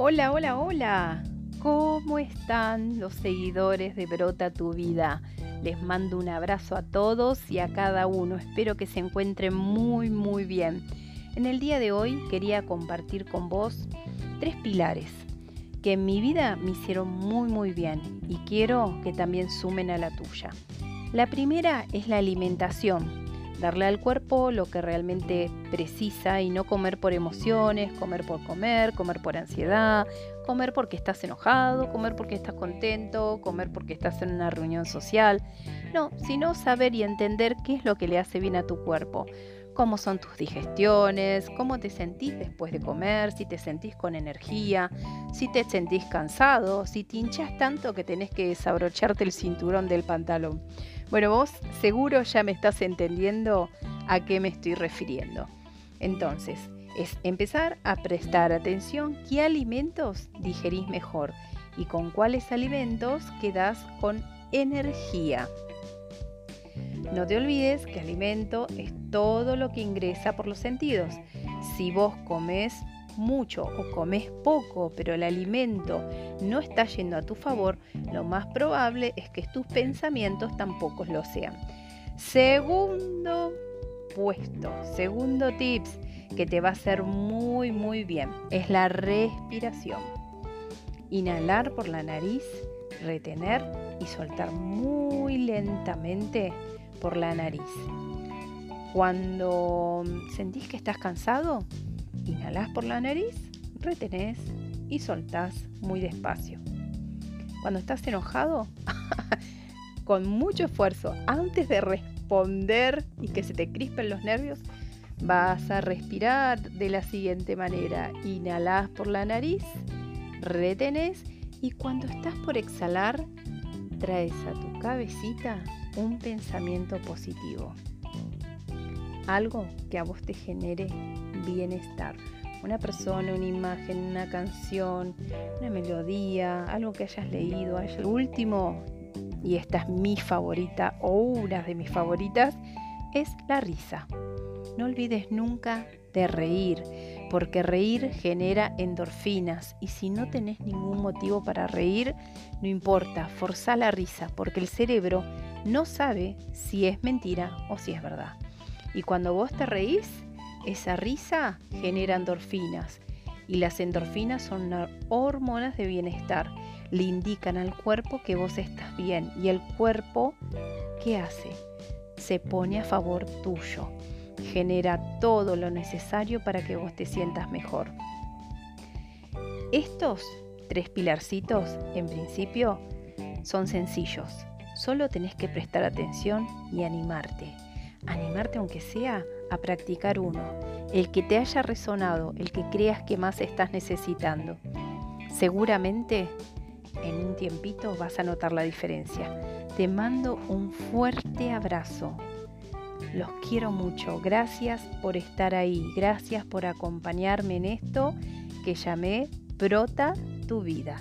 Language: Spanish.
Hola, hola, hola. ¿Cómo están los seguidores de Brota tu vida? Les mando un abrazo a todos y a cada uno. Espero que se encuentren muy, muy bien. En el día de hoy quería compartir con vos tres pilares que en mi vida me hicieron muy, muy bien y quiero que también sumen a la tuya. La primera es la alimentación darle al cuerpo lo que realmente precisa y no comer por emociones, comer por comer, comer por ansiedad, comer porque estás enojado, comer porque estás contento, comer porque estás en una reunión social. No, sino saber y entender qué es lo que le hace bien a tu cuerpo cómo son tus digestiones, cómo te sentís después de comer, si te sentís con energía, si te sentís cansado, si te hinchas tanto que tenés que desabrocharte el cinturón del pantalón. Bueno, vos seguro ya me estás entendiendo a qué me estoy refiriendo. Entonces, es empezar a prestar atención qué alimentos digerís mejor y con cuáles alimentos quedás con energía. No te olvides que alimento es todo lo que ingresa por los sentidos. Si vos comes mucho o comes poco, pero el alimento no está yendo a tu favor, lo más probable es que tus pensamientos tampoco lo sean. Segundo puesto, segundo tips que te va a hacer muy muy bien es la respiración. Inhalar por la nariz, retener y soltar muy lentamente por la nariz. Cuando sentís que estás cansado, inhalás por la nariz, retenés y soltás muy despacio. Cuando estás enojado, con mucho esfuerzo, antes de responder y que se te crispen los nervios, vas a respirar de la siguiente manera. Inhalás por la nariz, retenés y cuando estás por exhalar, traes a tu cabecita un pensamiento positivo. Algo que a vos te genere bienestar. Una persona, una imagen, una canción, una melodía, algo que hayas leído. El último, y esta es mi favorita o una de mis favoritas, es la risa. No olvides nunca de reír, porque reír genera endorfinas y si no tenés ningún motivo para reír, no importa, forza la risa, porque el cerebro no sabe si es mentira o si es verdad. Y cuando vos te reís, esa risa genera endorfinas y las endorfinas son hormonas de bienestar. Le indican al cuerpo que vos estás bien y el cuerpo, ¿qué hace? Se pone a favor tuyo. Genera todo lo necesario para que vos te sientas mejor. Estos tres pilarcitos, en principio, son sencillos Solo tenés que prestar atención y animarte. Animarte aunque sea a practicar uno, el que te haya resonado, el que creas que más estás necesitando. Seguramente en un tiempito vas a notar la diferencia. Te mando un fuerte abrazo. Los quiero mucho. Gracias por estar ahí. Gracias por acompañarme en esto que llamé Brota tu vida.